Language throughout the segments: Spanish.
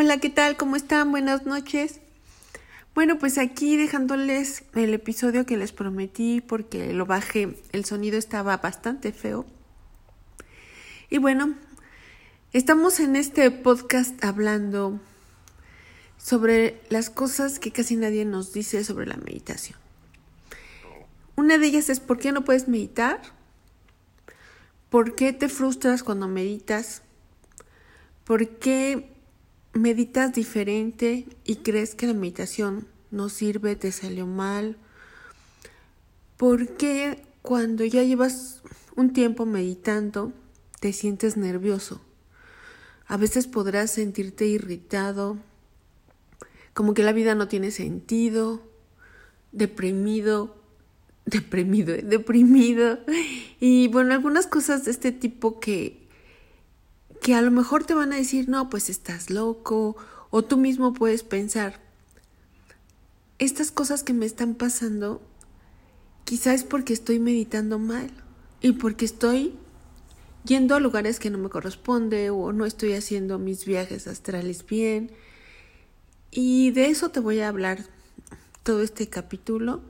Hola, ¿qué tal? ¿Cómo están? Buenas noches. Bueno, pues aquí dejándoles el episodio que les prometí porque lo bajé, el sonido estaba bastante feo. Y bueno, estamos en este podcast hablando sobre las cosas que casi nadie nos dice sobre la meditación. Una de ellas es ¿por qué no puedes meditar? ¿Por qué te frustras cuando meditas? ¿Por qué meditas diferente y crees que la meditación no sirve, te salió mal? ¿Por qué cuando ya llevas un tiempo meditando te sientes nervioso? A veces podrás sentirte irritado, como que la vida no tiene sentido, deprimido, deprimido, deprimido. Y bueno, algunas cosas de este tipo que que a lo mejor te van a decir, no, pues estás loco, o tú mismo puedes pensar, estas cosas que me están pasando, quizás es porque estoy meditando mal y porque estoy yendo a lugares que no me corresponde o no estoy haciendo mis viajes astrales bien. Y de eso te voy a hablar todo este capítulo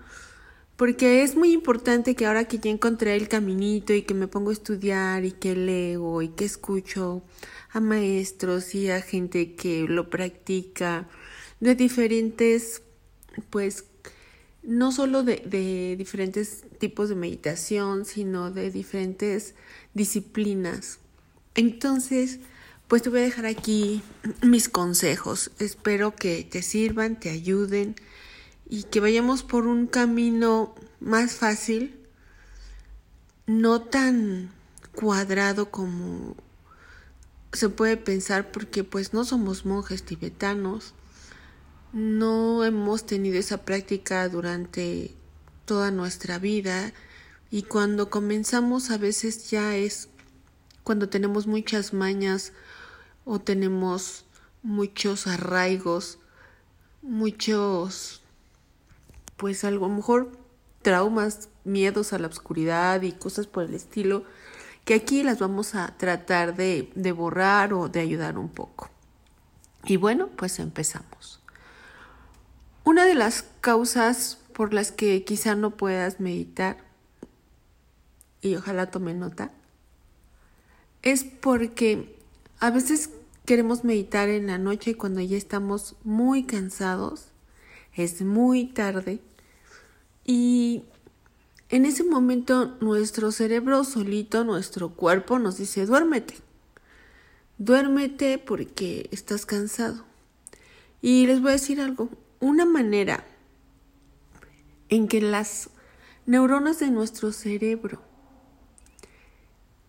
porque es muy importante que ahora que ya encontré el caminito y que me pongo a estudiar y que leo y que escucho a maestros y a gente que lo practica de diferentes, pues, no solo de, de diferentes tipos de meditación, sino de diferentes disciplinas. Entonces, pues te voy a dejar aquí mis consejos. Espero que te sirvan, te ayuden y que vayamos por un camino más fácil, no tan cuadrado como se puede pensar porque pues no somos monjes tibetanos, no hemos tenido esa práctica durante toda nuestra vida y cuando comenzamos a veces ya es cuando tenemos muchas mañas o tenemos muchos arraigos, muchos pues a lo mejor traumas, miedos a la oscuridad y cosas por el estilo, que aquí las vamos a tratar de, de borrar o de ayudar un poco. Y bueno, pues empezamos. Una de las causas por las que quizá no puedas meditar, y ojalá tome nota, es porque a veces queremos meditar en la noche cuando ya estamos muy cansados, es muy tarde y en ese momento nuestro cerebro solito, nuestro cuerpo nos dice, duérmete. Duérmete porque estás cansado. Y les voy a decir algo, una manera en que las neuronas de nuestro cerebro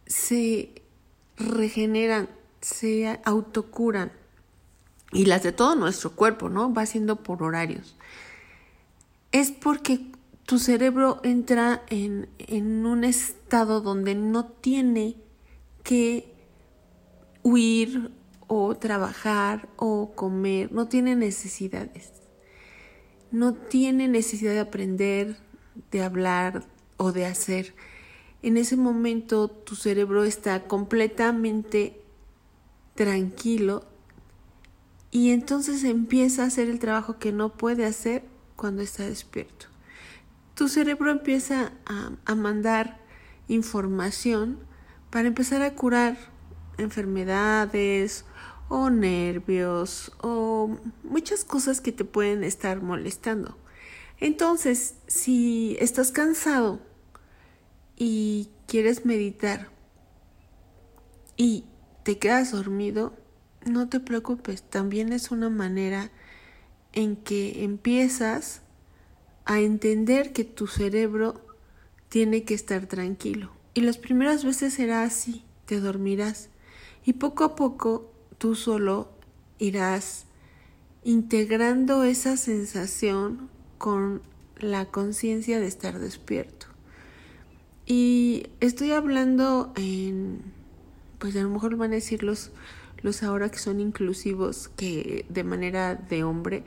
se regeneran, se autocuran, y las de todo nuestro cuerpo, ¿no? Va siendo por horarios. Es porque tu cerebro entra en, en un estado donde no tiene que huir o trabajar o comer, no tiene necesidades. No tiene necesidad de aprender, de hablar o de hacer. En ese momento tu cerebro está completamente tranquilo y entonces empieza a hacer el trabajo que no puede hacer cuando está despierto tu cerebro empieza a, mandar información para empezar a curar enfermedades o nervios o muchas cosas que te pueden estar molestando. Entonces, si estás cansado y quieres meditar y te quedas dormido, no te preocupes, también es una manera en que empiezas a entender que tu cerebro tiene que estar tranquilo. Y las primeras veces será así, te dormirás. Y poco a poco tú solo irás integrando esa sensación con la conciencia de estar despierto. Y estoy hablando en, pues a lo mejor van a decir los, los ahora que son inclusivos, que de manera de hombre,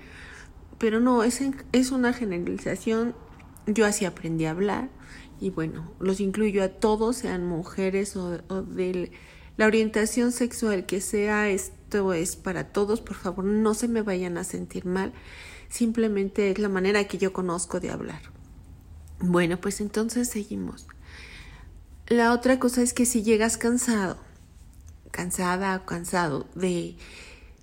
pero no, es, es una generalización. Yo así aprendí a hablar y bueno, los incluyo a todos, sean mujeres o, de la orientación sexual que sea, esto es para todos, por favor no se me vayan a sentir mal, simplemente es la manera que yo conozco de hablar. Bueno, pues entonces seguimos. La otra cosa es que si llegas cansado, cansada o cansado de,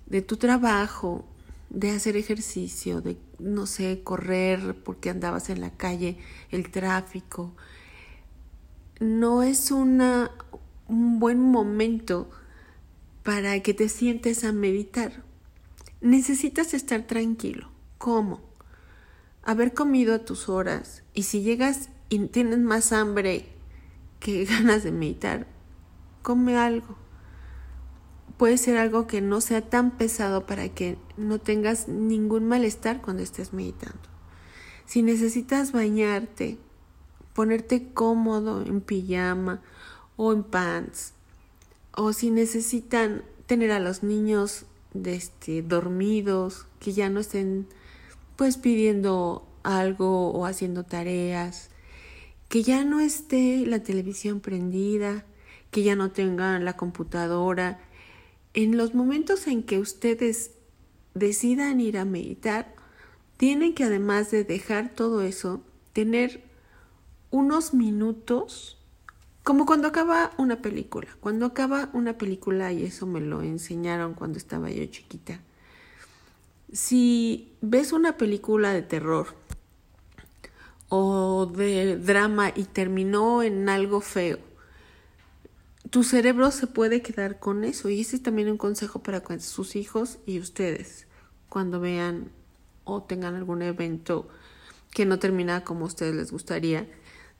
de tu trabajo, de hacer ejercicio, de, no sé, correr porque andabas en la calle, el tráfico, no es una, un buen momento para que te sientes a meditar. Necesitas estar tranquilo. ¿Cómo? Haber comido a tus horas y si llegas y tienes más hambre que ganas de meditar, come algo. Puede ser algo que no sea tan pesado para que no tengas ningún malestar cuando estés meditando. Si necesitas bañarte, ponerte cómodo en pijama o en pants, o si necesitan tener a los niños este, dormidos, que ya no estén pues pidiendo algo o haciendo tareas, que ya no esté la televisión prendida, que ya no tengan la computadora. En los momentos en que ustedes decidan ir a meditar, tienen que además de dejar todo eso, tener unos minutos, como cuando acaba una película. Cuando acaba una película, y eso me lo enseñaron cuando estaba yo chiquita, si ves una película de terror o de drama y terminó en algo feo, tu cerebro se puede quedar con eso. Y ese es también un consejo para sus hijos y ustedes cuando vean o tengan algún evento que no termina como a ustedes les gustaría.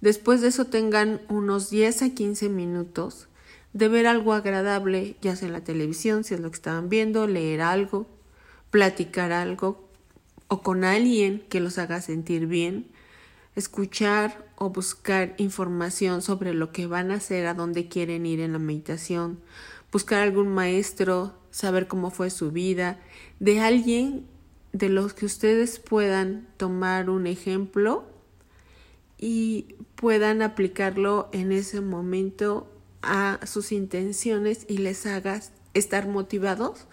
Después de eso tengan unos 10 a 15 minutos de ver algo agradable, ya sea en la televisión, si es lo que estaban viendo, leer algo, platicar algo o con alguien que los haga sentir bien escuchar o buscar información sobre lo que van a hacer, a dónde quieren ir en la meditación, buscar algún maestro, saber cómo fue su vida, de alguien de los que ustedes puedan tomar un ejemplo y puedan aplicarlo en ese momento a sus intenciones y les haga estar motivados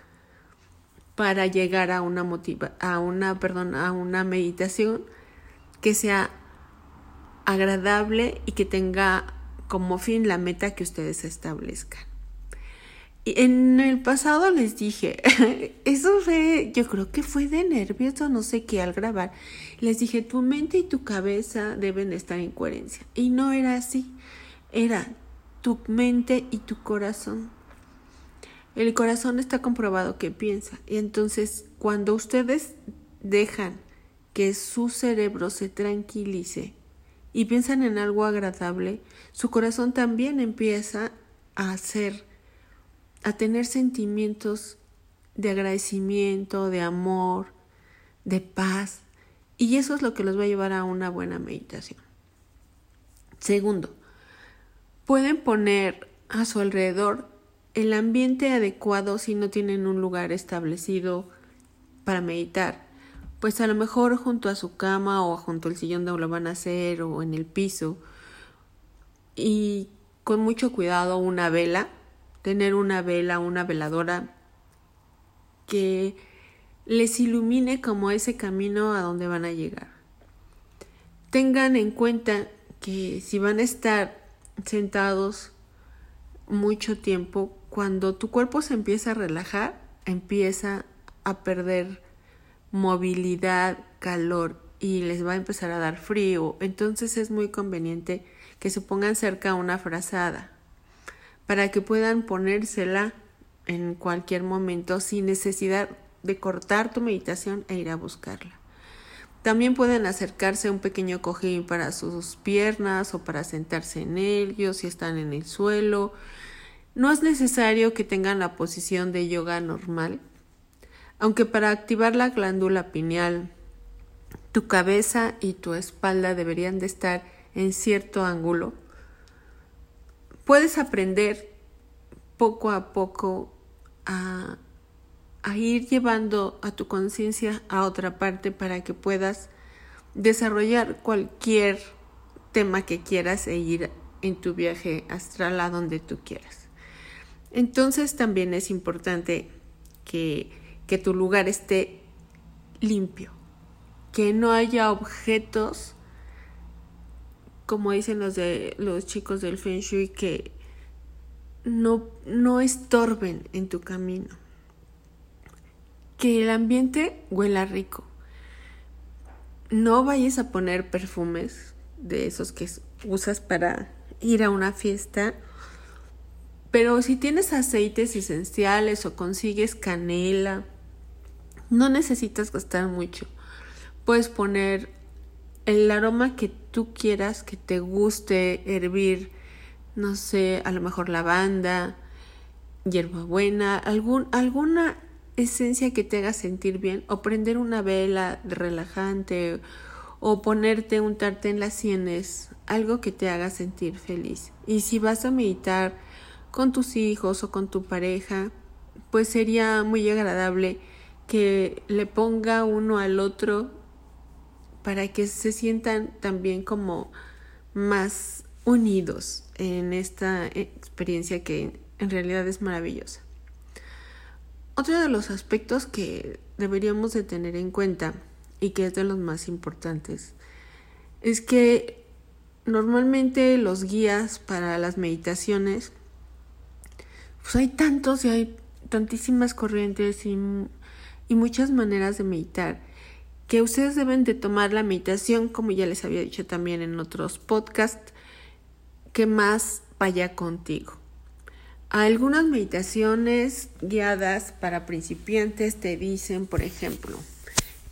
para llegar a una motiva a una perdón a una meditación que sea agradable y que tenga como fin la meta que ustedes establezcan. Y en el pasado les dije, eso fue, yo creo que fue de nervios o no sé qué al grabar. Les dije, tu mente y tu cabeza deben estar en coherencia. Y no era así, era tu mente y tu corazón. El corazón está comprobado que piensa. Y entonces, cuando ustedes dejan que su cerebro se tranquilice y piensan en algo agradable, su corazón también empieza a hacer, a tener sentimientos de agradecimiento, de amor, de paz, y eso es lo que los va a llevar a una buena meditación. Segundo, pueden poner a su alrededor el ambiente adecuado si no tienen un lugar establecido para meditar pues a lo mejor junto a su cama o junto al sillón donde lo van a hacer o en el piso. Y con mucho cuidado una vela, tener una vela, una veladora que les ilumine como ese camino a donde van a llegar. Tengan en cuenta que si van a estar sentados mucho tiempo, cuando tu cuerpo se empieza a relajar, empieza a perder movilidad, calor y les va a empezar a dar frío, entonces es muy conveniente que se pongan cerca una frazada para que puedan ponérsela en cualquier momento sin necesidad de cortar tu meditación e ir a buscarla. También pueden acercarse a un pequeño cojín para sus piernas o para sentarse en ellos si están en el suelo. No es necesario que tengan la posición de yoga normal, aunque para activar la glándula pineal, tu cabeza y tu espalda deberían de estar en cierto ángulo, puedes aprender poco a poco a, a ir llevando a tu conciencia a otra parte para que puedas desarrollar cualquier tema que quieras e ir en tu viaje astral a donde tú quieras. Entonces también es importante que, que tu lugar esté limpio, que no haya objetos, como dicen los de los chicos del Feng Shui, que no, no estorben en tu camino. Que el ambiente huela rico. No vayas a poner perfumes de esos que usas para ir a una fiesta. Pero si tienes aceites esenciales o consigues canela, no necesitas gastar mucho. Puedes poner el aroma que tú quieras, que te guste hervir, no sé, a lo mejor lavanda, hierbabuena, algún, alguna esencia que te haga sentir bien, o prender una vela relajante, o ponerte un tarte en las sienes, algo que te haga sentir feliz. Y si vas a meditar con tus hijos o con tu pareja, pues sería muy agradable que le ponga uno al otro para que se sientan también como más unidos en esta experiencia que en realidad es maravillosa. Otro de los aspectos que deberíamos de tener en cuenta y que es de los más importantes es que normalmente los guías para las meditaciones pues hay tantos y hay tantísimas corrientes y, y muchas maneras de meditar que ustedes deben de tomar la meditación como ya les había dicho también en otros podcasts que más vaya contigo. Algunas meditaciones guiadas para principiantes te dicen, por ejemplo,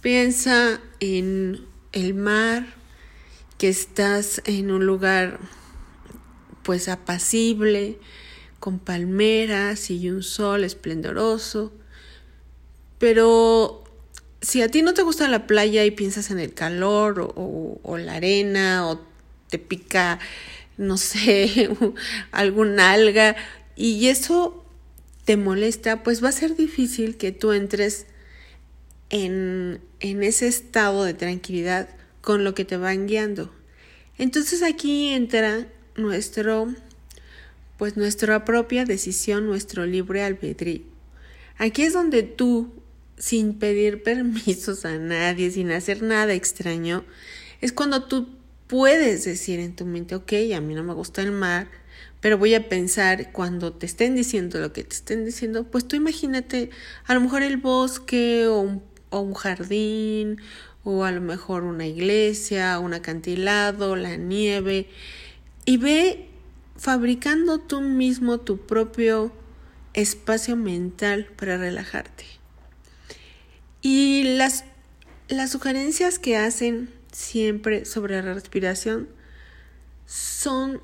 piensa en el mar, que estás en un lugar pues apacible, con palmeras y un sol esplendoroso, pero si a ti no te gusta la playa y piensas en el calor o, la arena o te pica no sé, alguna alga y eso te molesta, pues va a ser difícil que tú entres en, en ese estado de tranquilidad con lo que te van guiando. Entonces aquí entra nuestro, pues nuestra propia decisión, nuestro libre albedrío. Aquí es donde tú, sin pedir permisos a nadie, sin hacer nada extraño, es cuando tú puedes decir en tu mente, ok, a mí no me gusta el mar, pero voy a pensar cuando te estén diciendo lo que te estén diciendo, pues tú imagínate a lo mejor el bosque o un, o un jardín o a lo mejor una iglesia, un acantilado, la nieve y ve fabricando tú mismo tu propio espacio mental para relajarte. Y las, las sugerencias que hacen siempre sobre la respiración son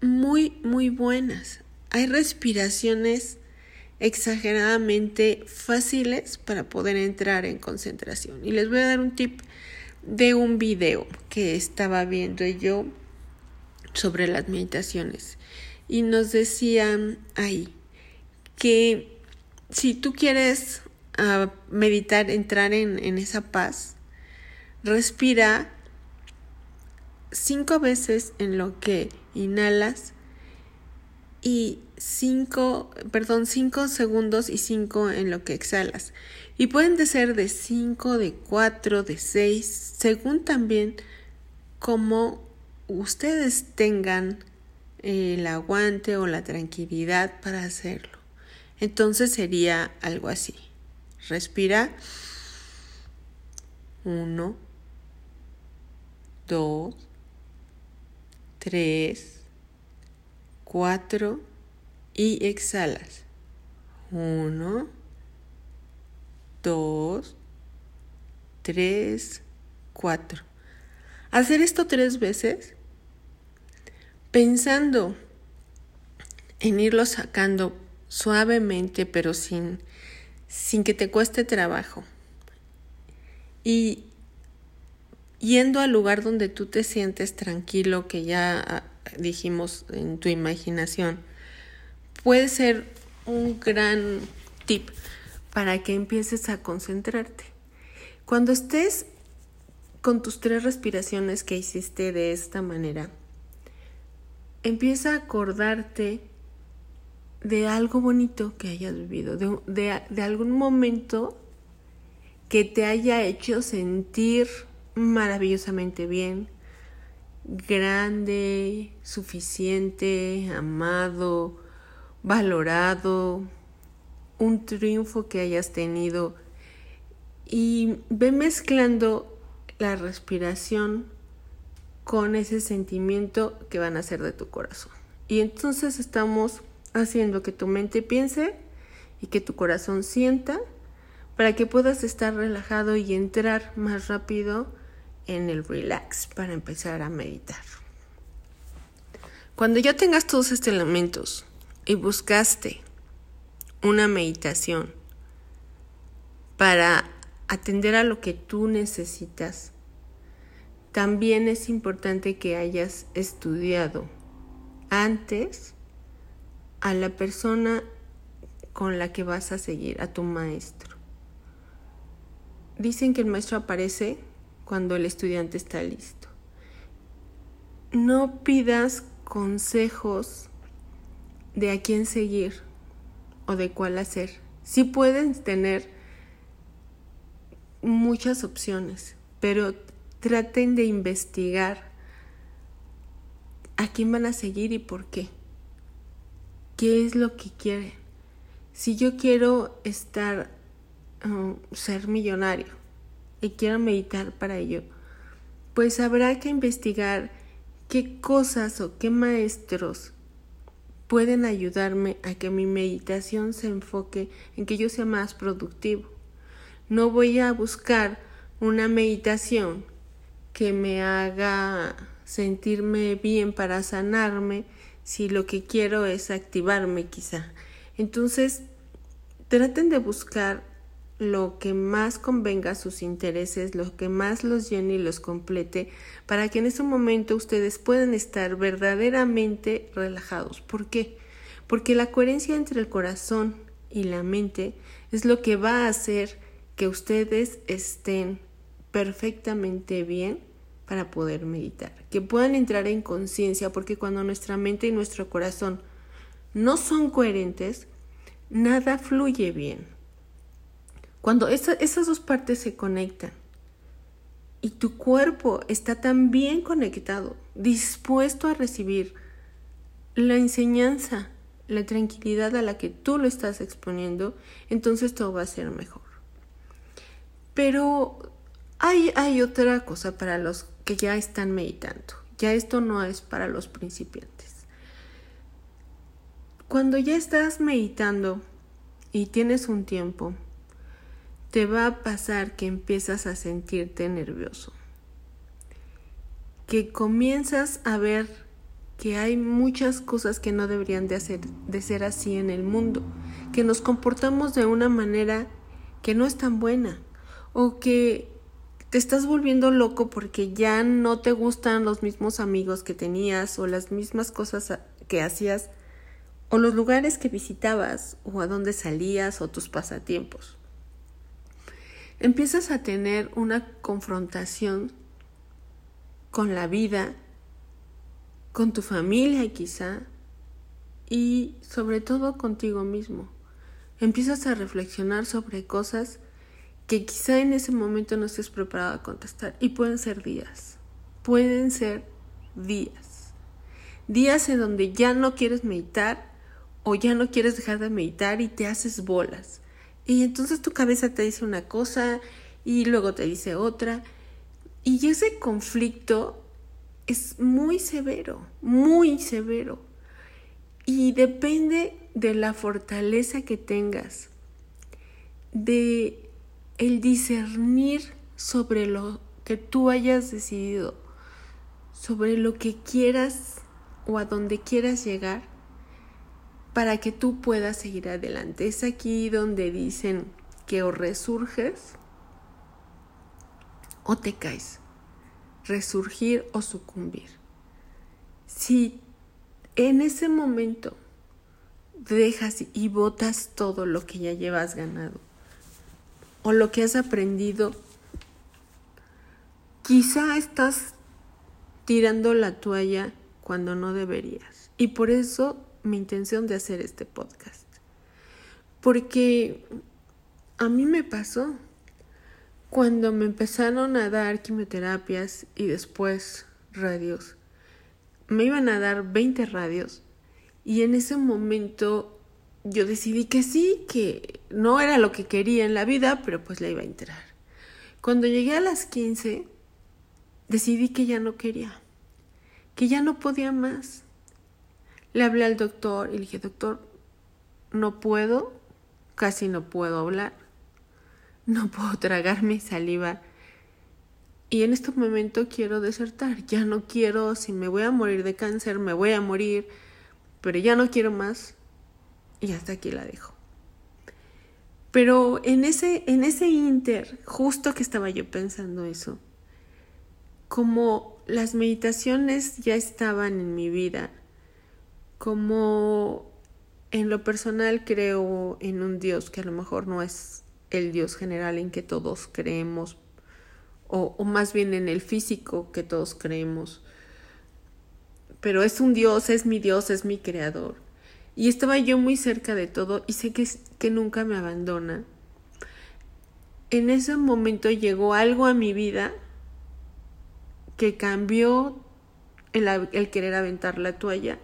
muy, muy buenas. Hay respiraciones exageradamente fáciles para poder entrar en concentración. Y les voy a dar un tip de un video que estaba viendo yo sobre las meditaciones. Y nos decían ahí que si tú quieres ah, meditar, entrar en, en esa paz, Respira cinco veces en lo que inhalas y cinco, perdón, cinco segundos y cinco en lo que exhalas. Y pueden de ser de cinco, de cuatro, de seis, según también como ustedes tengan el aguante o la tranquilidad para hacerlo. Entonces sería algo así. Respira. Uno, dos, tres, cuatro. Y exhalas. Uno, dos, tres, cuatro. Hacer esto tres veces pensando en irlo sacando suavemente pero sin, sin que te cueste trabajo. Y yendo al lugar donde tú te sientes tranquilo, que ya ah, dijimos en tu imaginación, puede ser un gran tip para que empieces a concentrarte. Cuando estés con tus tres respiraciones que hiciste de esta manera, empieza a acordarte de algo bonito que hayas vivido, de, de, de algún momento que te haya hecho sentir maravillosamente bien, grande, suficiente, amado, valorado, un triunfo que hayas tenido y ve mezclando la respiración con ese sentimiento que van a ser de tu corazón. Y entonces estamos haciendo que tu mente piense y que tu corazón sienta para que puedas estar relajado y entrar más rápido en el relax para empezar a meditar. Cuando ya tengas todos estos elementos y buscaste una meditación para atender a lo que tú necesitas, también es importante que hayas estudiado antes a la persona con la que vas a seguir, a tu maestro. Dicen que el maestro aparece cuando el estudiante está listo. No pidas consejos de a quién seguir o de cuál hacer. Sí pueden tener muchas opciones, pero traten de investigar a quién van a seguir y por qué. ¿Qué es lo que quieren? Si yo quiero estar, um, ser millonario y quiero meditar para ello, pues habrá que investigar qué cosas o qué maestros pueden ayudarme a que mi meditación se enfoque en que yo sea más productivo. No voy a buscar una meditación que me haga sentirme bien para sanarme si lo que quiero es activarme quizá. Entonces, traten de buscar lo que más convenga a sus intereses, lo que más los llene y los complete, para que en ese momento ustedes puedan estar verdaderamente relajados. ¿Por qué? Porque la coherencia entre el corazón y la mente es lo que va a hacer que ustedes estén perfectamente bien para poder meditar, que puedan entrar en conciencia, porque cuando nuestra mente y nuestro corazón no son coherentes, nada fluye bien. Cuando esas dos partes se conectan y tu cuerpo está tan bien conectado, dispuesto a recibir la enseñanza, la tranquilidad a la que tú lo estás exponiendo, entonces todo va a ser mejor. Pero hay, otra cosa para los que ya están meditando. Ya esto no es para los principiantes. Cuando ya estás meditando y tienes un tiempo, te va a pasar que empiezas a sentirte nervioso. Que comienzas a ver que hay muchas cosas que no deberían de, de ser así en el mundo. Que nos comportamos de una manera que no es tan buena. O que te estás volviendo loco porque ya no te gustan los mismos amigos que tenías o las mismas cosas que hacías o los lugares que visitabas o a dónde salías o tus pasatiempos. Empiezas a tener una confrontación con la vida, con tu familia quizá y sobre todo contigo mismo. Empiezas a reflexionar sobre cosas que quizá en ese momento no estés preparado a contestar. Y pueden ser días, pueden ser días. Días en donde ya no quieres meditar o ya no quieres dejar de meditar y te haces bolas. Y entonces tu cabeza te dice una cosa y luego te dice otra. Y ese conflicto es muy severo, muy severo. Y depende de la fortaleza que tengas, de el discernir sobre lo que tú hayas decidido, sobre lo que quieras o a donde quieras llegar para que tú puedas seguir adelante. Es aquí donde dicen que o resurges o te caes, resurgir o sucumbir. Si en ese momento dejas y botas todo lo que ya llevas ganado, o lo que has aprendido, quizá estás tirando la toalla cuando no deberías. Y por eso mi intención de hacer este podcast. Porque a mí me pasó cuando me empezaron a dar quimioterapias y después radios. Me iban a dar 20 radios y en ese momento yo decidí que sí, que no era lo que quería en la vida, pero pues le iba a enterar. Cuando llegué a las 15, decidí que ya no quería, que ya no podía más. Le hablé al doctor y le dije, doctor, no puedo, casi no puedo hablar, no puedo tragar mi saliva. Y en este momento quiero desertar, ya no quiero, si me voy a morir de cáncer, me voy a morir, pero ya no quiero más y hasta aquí la dejo. Pero en ese, en ese inter, justo que estaba yo pensando eso, como las meditaciones ya estaban en mi vida, como en lo personal creo en un Dios que a lo mejor no es el Dios general en que todos creemos, o, o más bien en el físico que todos creemos, pero es un Dios, es mi Dios, es mi creador. Y estaba yo muy cerca de todo y sé que, que nunca me abandona. En ese momento llegó algo a mi vida que cambió el, el querer aventar la toalla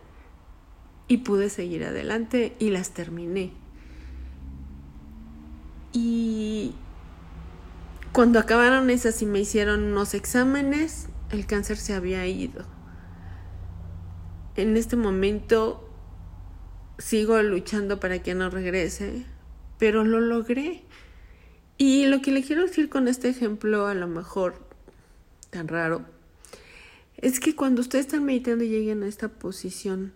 y pude seguir adelante y las terminé. Y cuando acabaron esas y me hicieron unos exámenes, el cáncer se había ido. En este momento sigo luchando para que no regrese, pero lo logré. Y lo que le quiero decir con este ejemplo, a lo mejor tan raro, es que cuando ustedes están meditando y lleguen a esta posición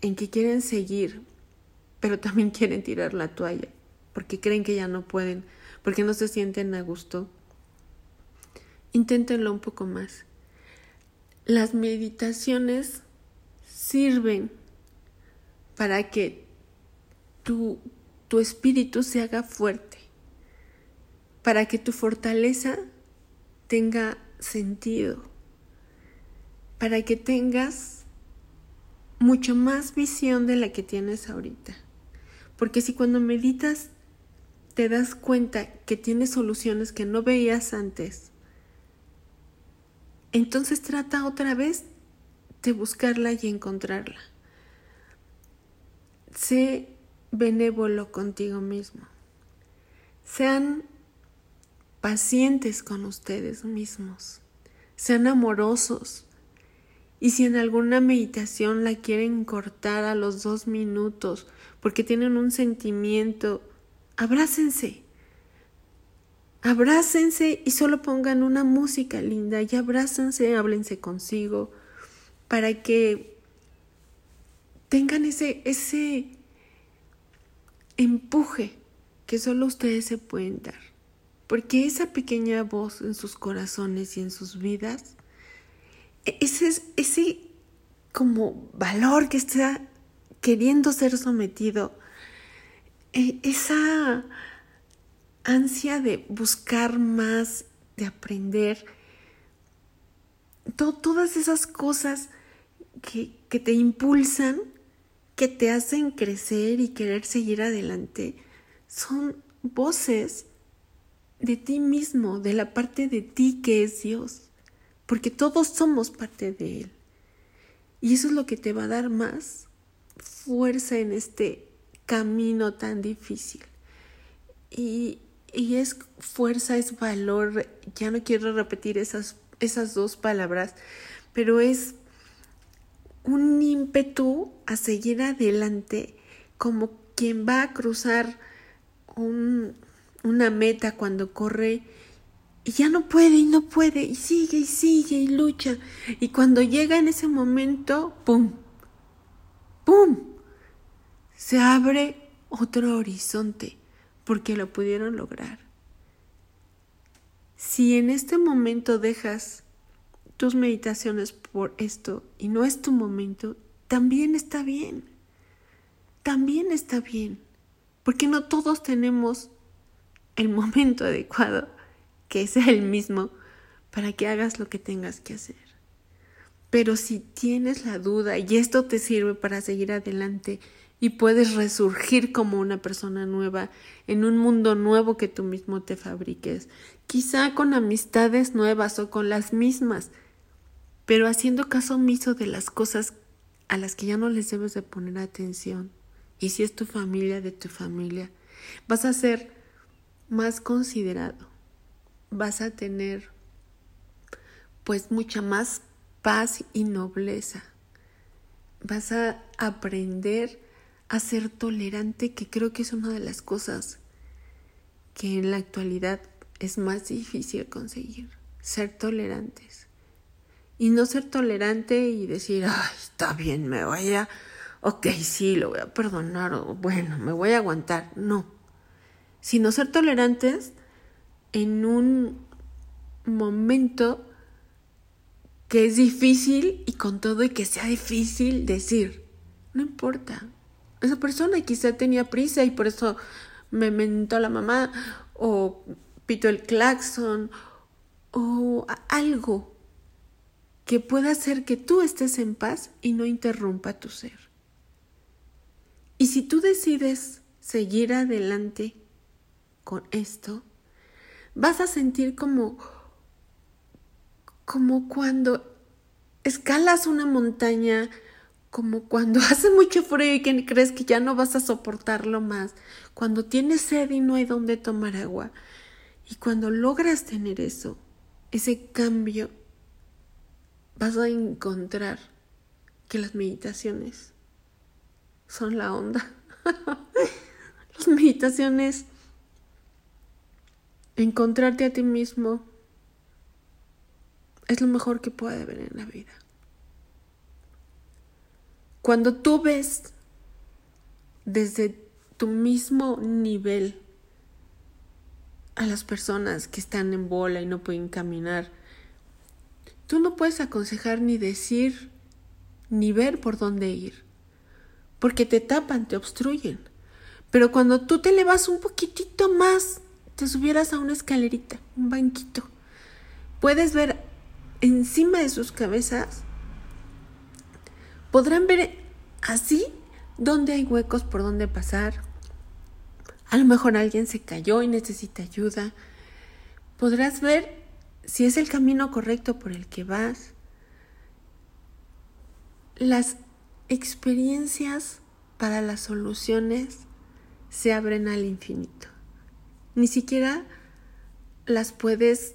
en que quieren seguir, pero también quieren tirar la toalla, porque creen que ya no pueden, porque no se sienten a gusto, inténtenlo un poco más. Las meditaciones sirven para que tu, tu espíritu se haga fuerte, para que tu fortaleza tenga sentido, para que tengas mucho más visión de la que tienes ahorita. Porque si cuando meditas te das cuenta que tienes soluciones que no veías antes, entonces trata otra vez de buscarla y encontrarla. Sé benévolo contigo mismo. Sean pacientes con ustedes mismos. Sean amorosos. Y si en alguna meditación la quieren cortar a los dos minutos porque tienen un sentimiento, abrácense. Abrácense y solo pongan una música linda y abrácense, háblense consigo para que tengan ese, ese empuje que solo ustedes se pueden dar. Porque esa pequeña voz en sus corazones y en sus vidas, e-, ese, ese como valor que está queriendo ser sometido, e-, esa ansia de buscar más, de aprender, todas esas cosas que, que te impulsan que te hacen crecer y querer seguir adelante son voces de ti mismo, de la parte de ti que es Dios, porque todos somos parte de Él. Y eso es lo que te va a dar más fuerza en este camino tan difícil. Y, y es fuerza, es valor, ya no quiero repetir esas, esas dos palabras, pero es un ímpetu a seguir adelante como quien va a cruzar un, una meta cuando corre y ya no puede y no puede y sigue y sigue y lucha y cuando llega en ese momento, ¡pum! ¡pum! Se abre otro horizonte porque lo pudieron lograr. Si en este momento dejas tus meditaciones por esto y no es tu momento, también está bien. También está bien. Porque no todos tenemos el momento adecuado, que sea el mismo, para que hagas lo que tengas que hacer. Pero si tienes la duda y esto te sirve para seguir adelante y puedes resurgir como una persona nueva en un mundo nuevo que tú mismo te fabriques, quizá con amistades nuevas o con las mismas, pero haciendo caso omiso de las cosas a las que ya no les debes de poner atención. Y si es tu familia, de tu familia, vas a ser más considerado, vas a tener pues mucha más paz y nobleza. Vas a aprender a ser tolerante, que creo que es una de las cosas que en la actualidad es más difícil conseguir, ser tolerantes. Y no ser tolerante y decir, ay, está bien, me voy a, ok, sí, lo voy a perdonar, o bueno, me voy a aguantar. No, sino ser tolerantes en un momento que es difícil y con todo y que sea difícil decir, no importa. Esa persona quizá tenía prisa y por eso me mentó la mamá o pito el claxon o algo que pueda hacer que tú estés en paz y no interrumpa tu ser. Y si tú decides seguir adelante con esto, vas a sentir como como cuando escalas una montaña, como cuando hace mucho frío y que crees que ya no vas a soportarlo más, cuando tienes sed y no hay dónde tomar agua, y cuando logras tener eso, ese cambio, vas a encontrar que las meditaciones son la onda. las meditaciones, encontrarte a ti mismo, es lo mejor que puede haber en la vida. Cuando tú ves desde tu mismo nivel a las personas que están en bola y no pueden caminar, tú no puedes aconsejar ni decir ni ver por dónde ir, porque te tapan, te obstruyen. Pero cuando tú te elevas un poquitito más, te subieras a una escalerita, un banquito, puedes ver encima de sus cabezas, podrán ver así donde hay huecos por donde pasar. A lo mejor alguien se cayó y necesita ayuda. Podrás ver si es el camino correcto por el que vas. Las experiencias para las soluciones se abren al infinito. Ni siquiera las puedes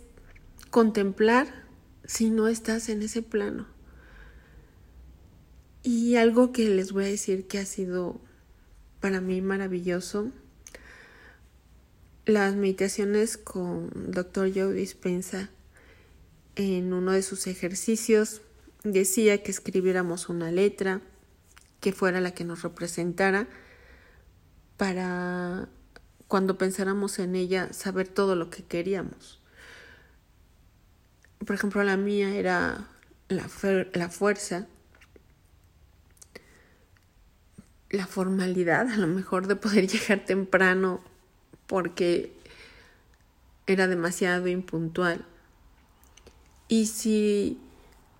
contemplar si no estás en ese plano. Y algo que les voy a decir que ha sido para mí maravilloso, las meditaciones con Dr. Joe Dispensa en uno de sus ejercicios decía que escribiéramos una letra que fuera la que nos representara para cuando pensáramos en ella saber todo lo que queríamos por ejemplo, la mía era la, fuerza, la formalidad, a lo mejor de poder llegar temprano porque era demasiado impuntual. Y si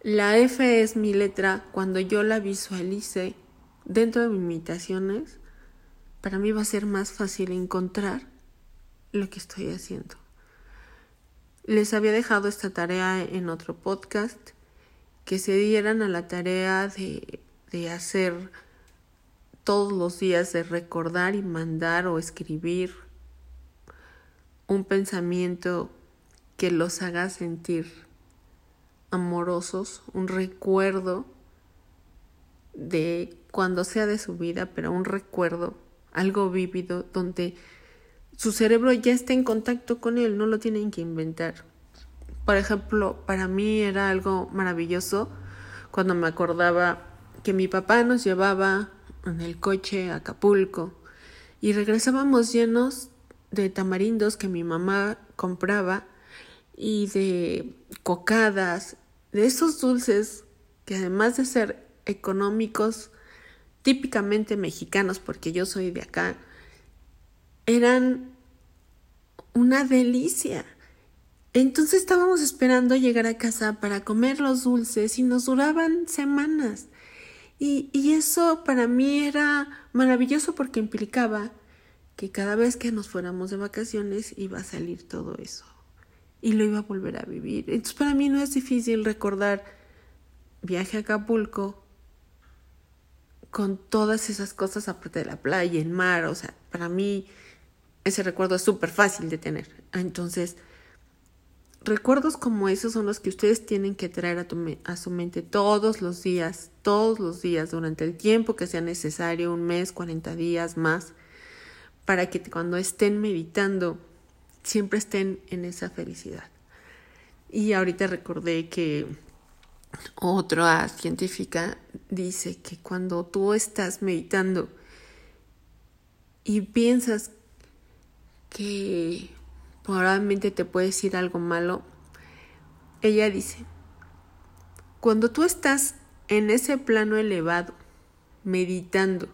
la F es mi letra, cuando yo la visualice dentro de mis meditaciones, para mí va a ser más fácil encontrar lo que estoy haciendo. Les había dejado esta tarea en otro podcast, que se dieran a la tarea de, de hacer todos los días, de recordar y mandar o escribir un pensamiento que los haga sentir amorosos, un recuerdo de cuando sea de su vida, pero un recuerdo, algo vívido, donde su cerebro ya está en contacto con él, no lo tienen que inventar. Por ejemplo, para mí era algo maravilloso cuando me acordaba que mi papá nos llevaba en el coche a Acapulco y regresábamos llenos de tamarindos que mi mamá compraba y de cocadas, de esos dulces que además de ser económicos, típicamente mexicanos, porque yo soy de acá, eran una delicia. Entonces estábamos esperando llegar a casa para comer los dulces y nos duraban semanas. Y, y eso para mí era maravilloso porque implicaba que cada vez que nos fuéramos de vacaciones iba a salir todo eso y lo iba a volver a vivir. Entonces para mí no es difícil recordar viaje a Acapulco con todas esas cosas aparte de la playa, el mar, o sea, para mí ese recuerdo es súper fácil de tener. Entonces, recuerdos como esos son los que ustedes tienen que traer a, a su mente todos los días, todos los días, durante el tiempo que sea necesario, un mes, 40 días más, para que cuando estén meditando siempre estén en esa felicidad. Y ahorita recordé que otra científica dice que cuando tú estás meditando y piensas que probablemente te puede decir algo malo, ella dice, cuando tú estás en ese plano elevado, meditando,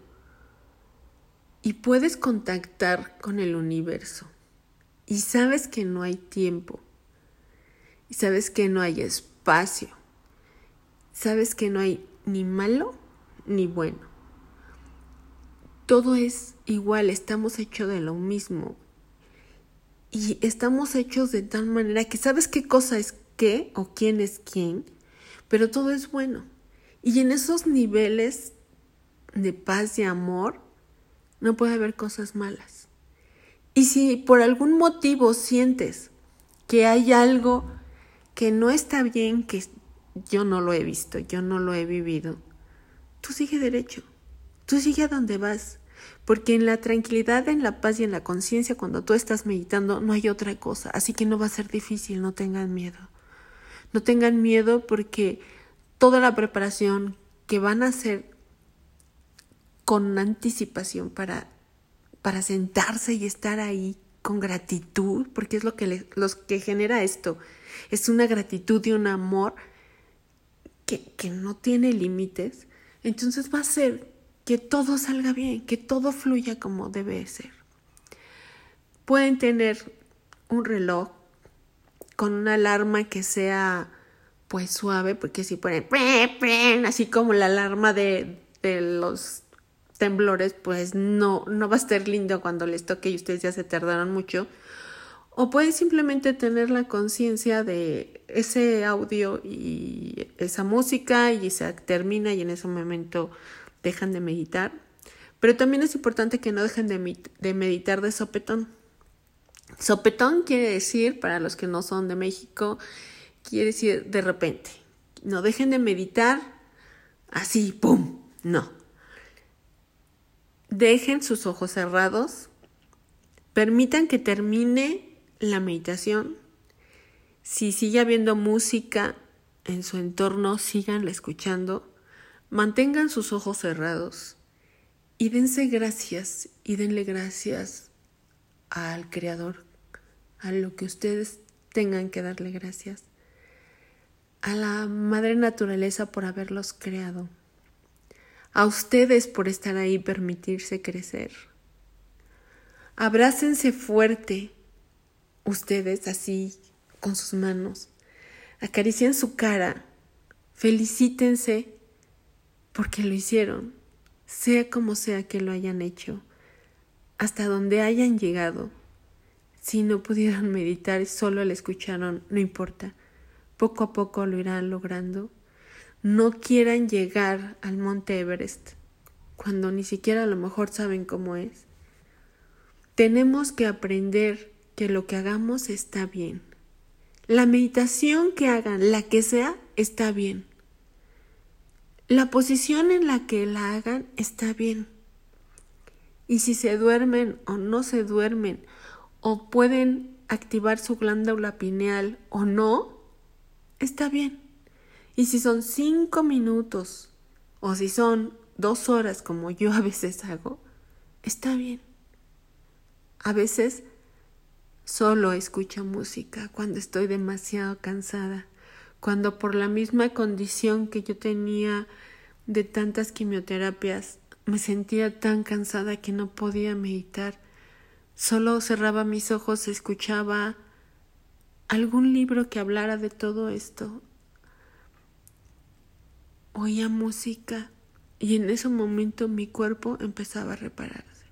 y puedes contactar con el universo, y sabes que no hay tiempo, y sabes que no hay espacio, sabes que no hay ni malo ni bueno. Todo es igual, estamos hechos de lo mismo. Y estamos hechos de tal manera que sabes qué cosa es qué o quién es quién, pero todo es bueno. Y en esos niveles de paz y amor no puede haber cosas malas. Y si por algún motivo sientes que hay algo que no está bien, que yo no lo he visto, yo no lo he vivido, tú sigue derecho, tú sigue a donde vas, porque en la tranquilidad, en la paz y en la conciencia, cuando tú estás meditando, no hay otra cosa, así que no va a ser difícil, no tengan miedo. No tengan miedo porque toda la preparación que van a hacer con anticipación para para sentarse y estar ahí con gratitud, porque es lo que, los que genera esto, es una gratitud y un amor que, que no tiene límites, entonces va a ser que todo salga bien, que todo fluya como debe ser. Pueden tener un reloj con una alarma que sea pues suave, porque si ponen así como la alarma de, de los temblores, pues no, no va a estar lindo cuando les toque y ustedes ya se tardaron mucho. O pueden simplemente tener la conciencia de ese audio y esa música y se termina y en ese momento dejan de meditar. Pero también es importante que no dejen de, de meditar de sopetón. Sopetón quiere decir, para los que no son de México, quiere decir de repente. No dejen de meditar así, ¡pum! No. Dejen sus ojos cerrados. Permitan que termine la meditación. Si sigue habiendo música en su entorno, síganla escuchando. Mantengan sus ojos cerrados y dense gracias y denle gracias al Creador, a lo que ustedes tengan que darle gracias, a la Madre Naturaleza por haberlos creado a ustedes por estar ahí permitirse crecer. Abrácense fuerte, ustedes así, con sus manos. Acaricien su cara, felicítense porque lo hicieron, sea como sea que lo hayan hecho, hasta donde hayan llegado. Si no pudieron meditar solo le escucharon, no importa, poco a poco lo irán logrando no quieran llegar al monte Everest cuando ni siquiera a lo mejor saben cómo es. Tenemos que aprender que lo que hagamos está bien. La meditación que hagan, la que sea, está bien. La posición en la que la hagan está bien. Y si se duermen o no se duermen, o pueden activar su glándula pineal o no, está bien. Y si son cinco minutos o si son dos horas como yo a veces hago, está bien. A veces solo escucho música cuando estoy demasiado cansada, cuando por la misma condición que yo tenía de tantas quimioterapias me sentía tan cansada que no podía meditar. Solo cerraba mis ojos, escuchaba algún libro que hablara de todo esto. Oía música y en ese momento mi cuerpo empezaba a repararse.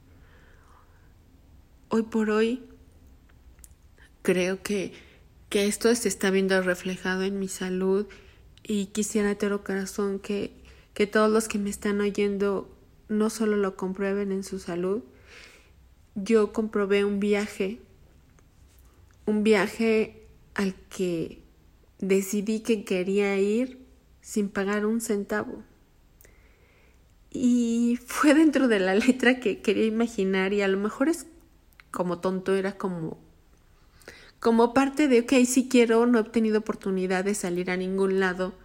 Hoy por hoy creo que, que esto se está viendo reflejado en mi salud y quisiera tener corazón que, que todos los que me están oyendo no solo lo comprueben en su salud. Yo comprobé un viaje, un viaje al que decidí que quería ir sin pagar un centavo. Y fue dentro de la letra que quería imaginar y a lo mejor es como tonto, era como como parte de, ok, si quiero, no he tenido oportunidad de salir a ningún lado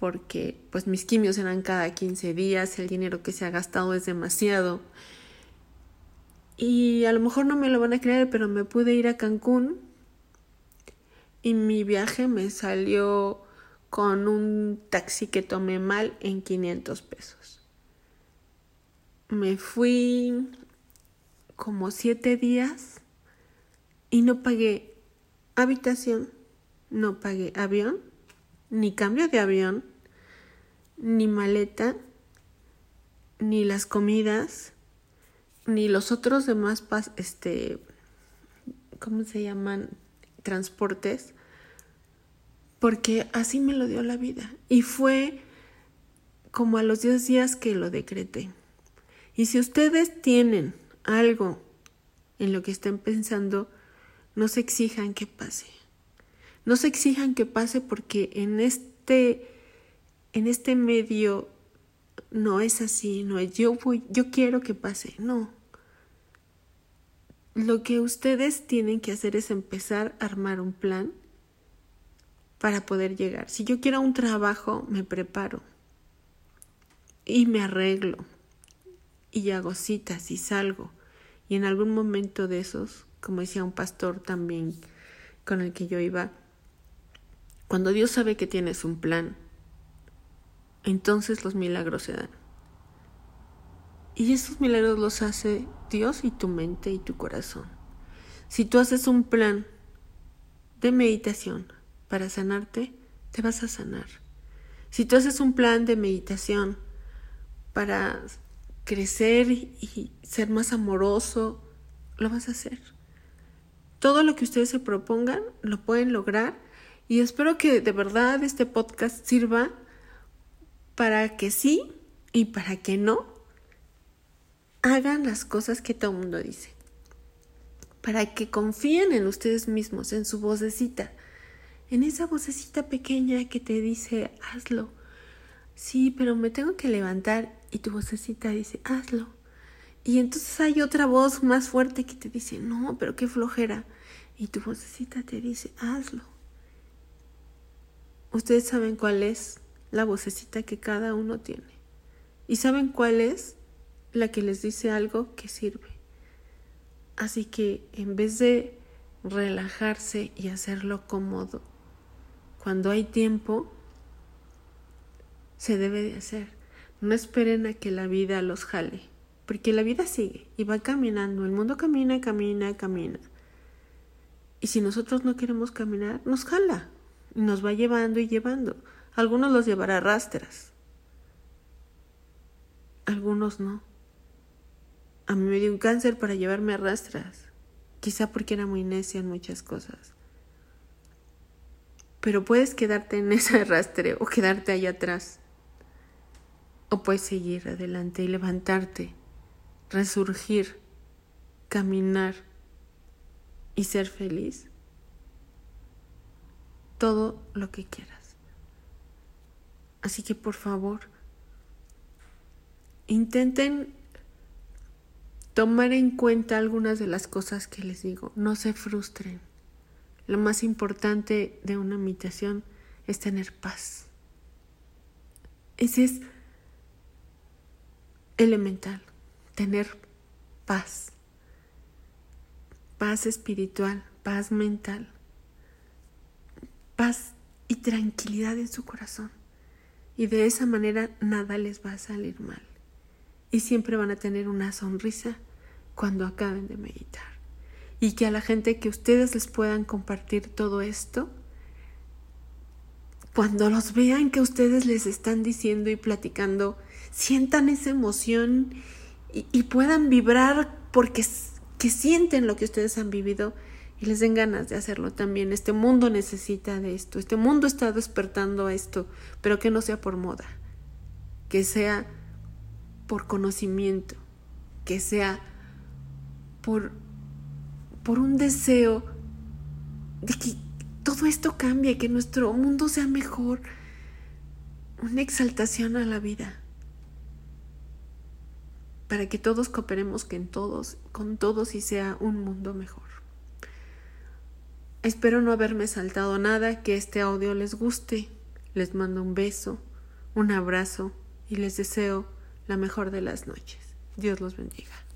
porque pues mis quimios eran cada 15 días, el dinero que se ha gastado es demasiado. Y a lo mejor no me lo van a creer, pero me pude ir a Cancún y mi viaje me salió con un taxi que tomé mal en 500 pesos. Me fui como siete días y no pagué habitación, no pagué avión, ni cambio de avión, ni maleta, ni las comidas, ni los otros demás, este, ¿cómo se llaman? Transportes, porque así me lo dio la vida. Y fue como a los 10 días que lo decreté. Y si ustedes tienen algo en lo que estén pensando, no se exijan que pase. No se exijan que pase porque en este en este medio no es así, no es yo voy, yo quiero que pase, no. Lo que ustedes tienen que hacer es empezar a armar un plan para poder llegar. Si yo quiero un trabajo, me preparo y me arreglo y hago citas y salgo. Y en algún momento de esos, como decía un pastor también con el que yo iba, cuando Dios sabe que tienes un plan, entonces los milagros se dan. Y esos milagros los hace Dios y tu mente y tu corazón. Si tú haces un plan de meditación para sanarte, te vas a sanar. Si tú haces un plan de meditación para crecer y ser más amoroso, lo vas a hacer. Todo lo que ustedes se propongan lo pueden lograr y espero que de verdad este podcast sirva para que sí y para que no hagan las cosas que todo el mundo dice. Para que confíen en ustedes mismos, en su vocecita, en esa vocecita pequeña que te dice, hazlo. Sí, pero me tengo que levantar y tu vocecita dice, hazlo. Y entonces hay otra voz más fuerte que te dice, no, pero qué flojera. Y tu vocecita te dice, hazlo. Ustedes saben cuál es la vocecita que cada uno tiene. Y saben cuál es la que les dice algo que sirve. Así que en vez de relajarse y hacerlo cómodo, cuando hay tiempo, se debe de hacer. No esperen a que la vida los jale, porque la vida sigue y va caminando. El mundo camina, camina, camina. Y si nosotros no queremos caminar, nos jala y nos va llevando y llevando. Algunos los llevará rastras, algunos no. A mí me dio un cáncer para llevarme a rastras, quizá porque era muy necia en muchas cosas. Pero puedes quedarte en ese arrastre o quedarte allá atrás. O puedes seguir adelante y levantarte, resurgir, caminar y ser feliz. Todo lo que quieras. Así que por favor, intenten tomar en cuenta algunas de las cosas que les digo. No se frustren. Lo más importante de una meditación es tener paz. Ese es elemental, tener paz. Paz espiritual, paz mental, paz y tranquilidad en su corazón y de esa manera nada les va a salir mal. Y siempre van a tener una sonrisa cuando acaben de meditar. Y que a la gente que ustedes les puedan compartir todo esto, cuando los vean que ustedes les están diciendo y platicando, sientan esa emoción y, puedan vibrar porque que sienten lo que ustedes han vivido y les den ganas de hacerlo también. Este mundo necesita de esto, este mundo está despertando a esto, pero que no sea por moda, que sea por conocimiento, que sea por, por un deseo de que todo esto cambie, que nuestro mundo sea mejor, una exaltación a la vida, para que todos cooperemos con todos, con todos y sea un mundo mejor. Espero no haberme saltado nada, que este audio les guste. Les mando un beso, un abrazo y les deseo la mejor de las noches. Dios los bendiga.